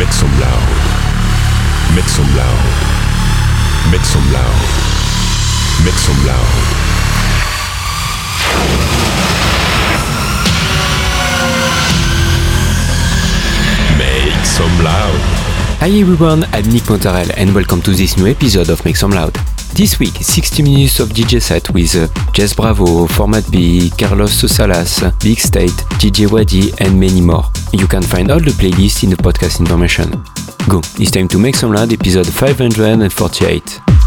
Make some loud. Make some loud. Make some loud. Make some loud. Make some loud. Hi everyone, I'm Nick Montarel and welcome to this new episode of Make Some Loud. This week, 60 minutes of DJ set with uh, Jess Bravo, Format B, Carlos Sosalas, Big State, DJ Wadi and many more. You can find all the playlists in the podcast information. Go, it's time to Make Some Loud episode 548.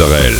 Israel.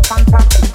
fantastic.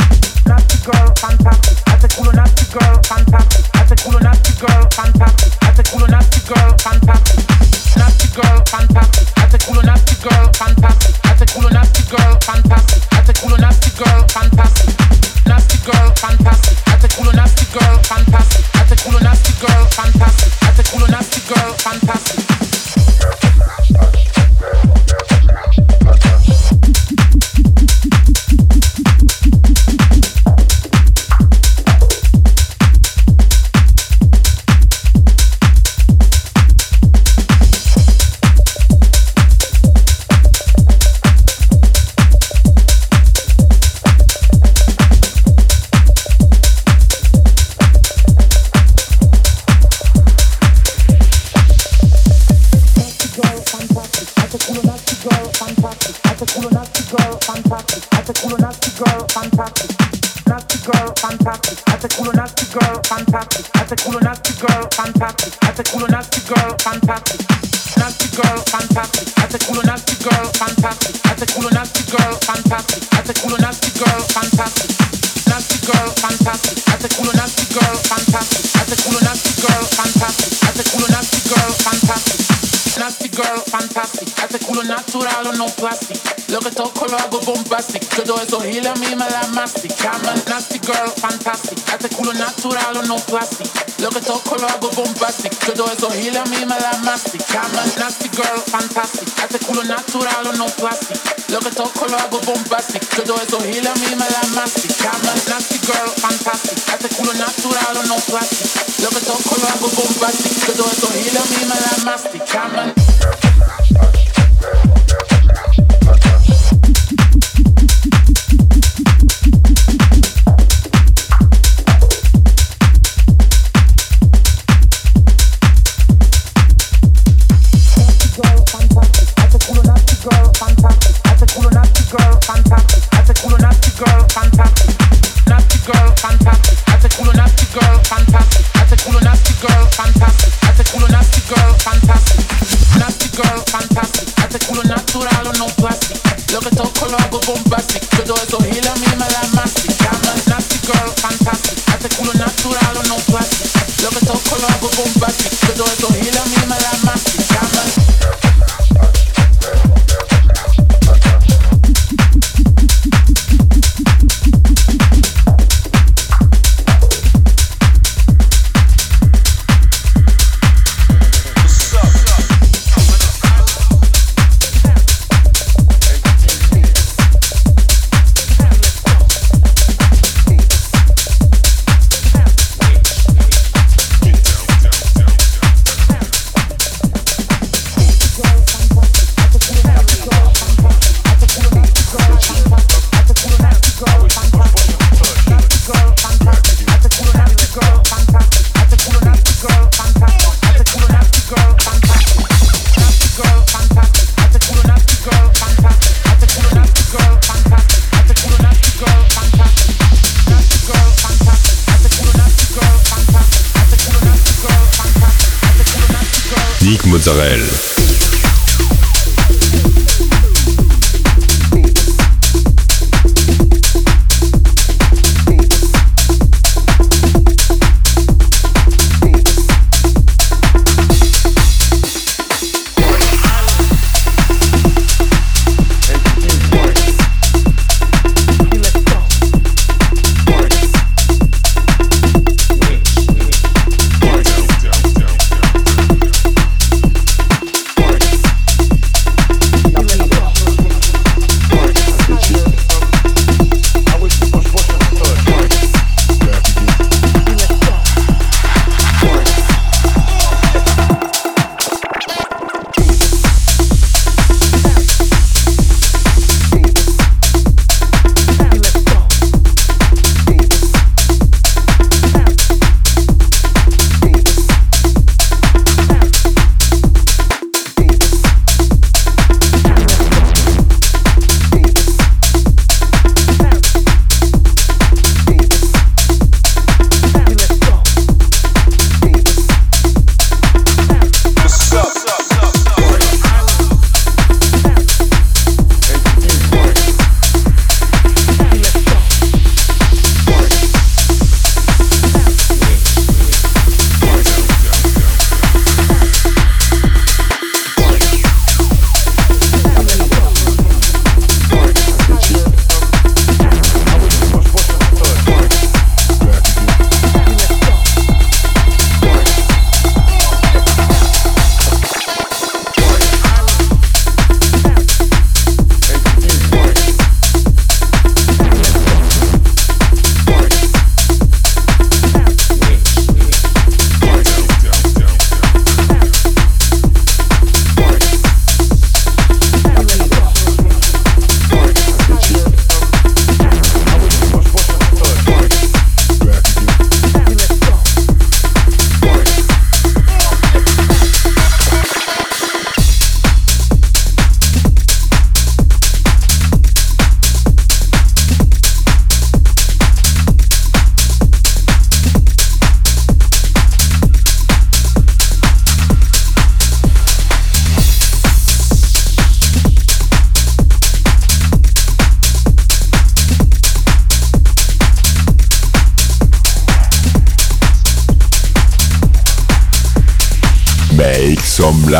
masticarla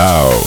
Wow.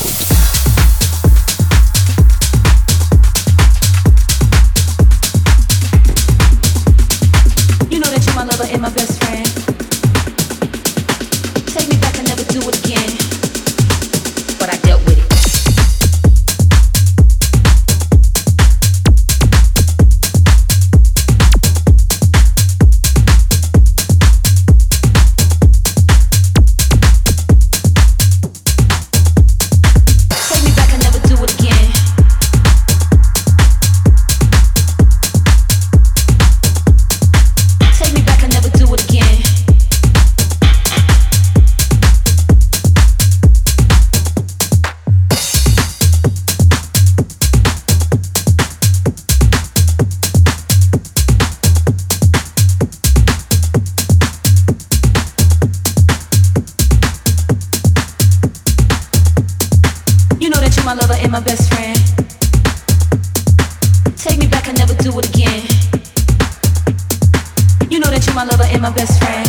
my lover and my best friend.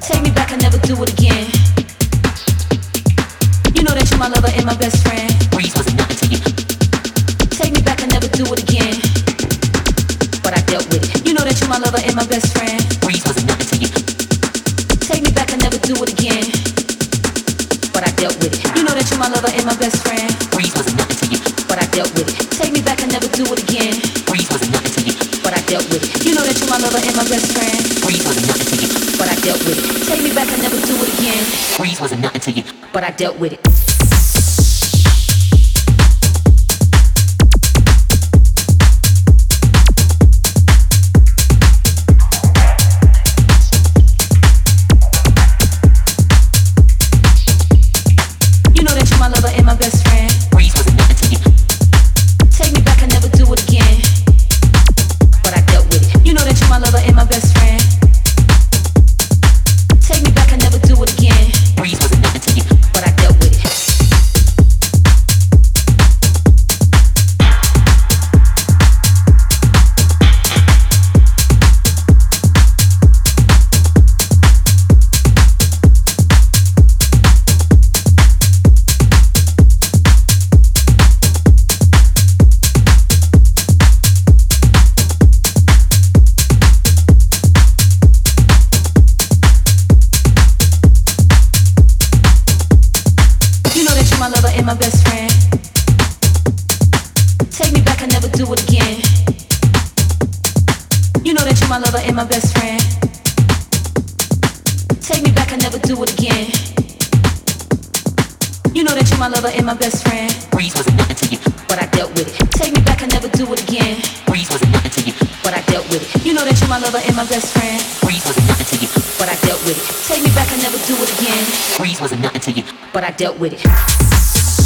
Take me back, never do it again. You know that you're my lover and my best friend. Wasn't nothing to. Take me back, never do it again. But I dealt with it. You know that you're my lover and my best friend. dealt with it. know that you're my lover and my best friend. Breeze wasn't nothing to you, but I dealt with it. Take me back, I never do it again. Breeze wasn't nothing to you, but I dealt with it. You know that you're my lover and my best friend. Breeze wasn't nothing to you, but I dealt with it. Take me back, I never do it again. Breeze wasn't nothing to you, but I dealt with it.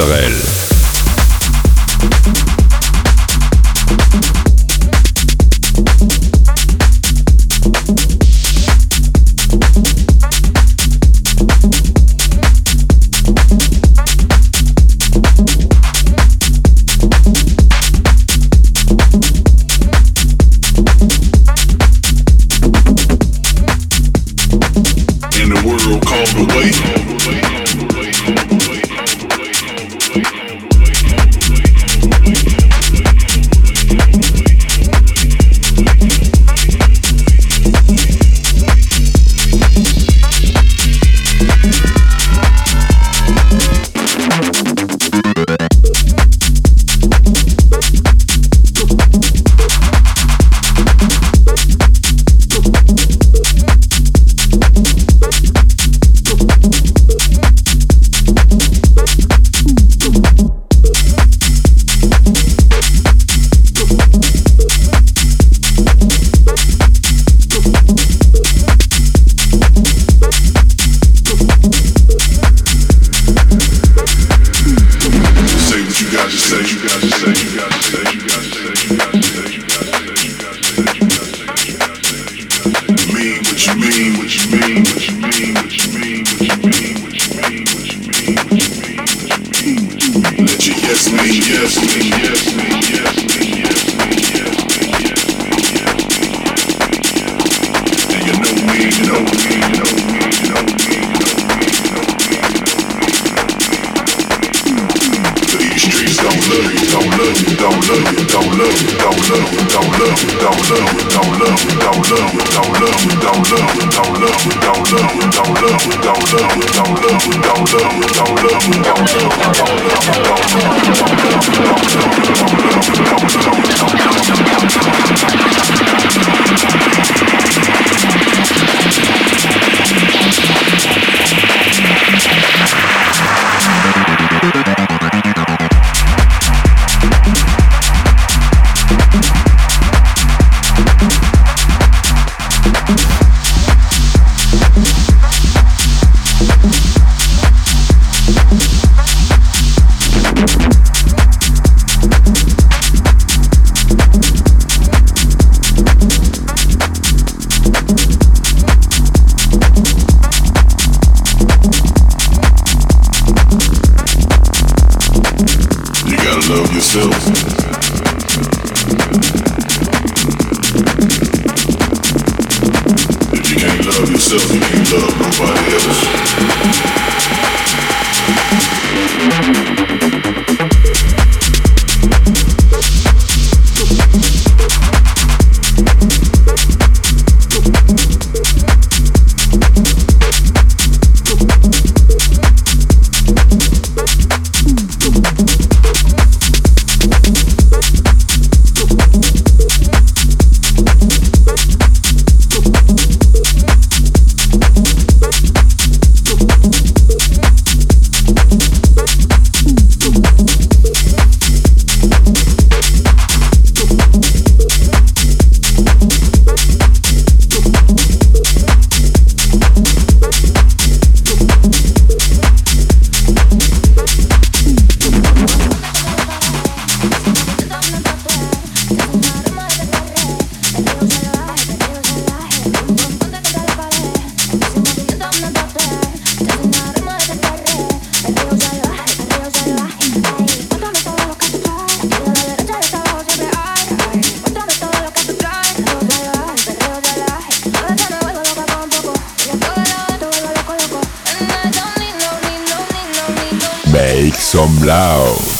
Israel. Pero, pero salvaje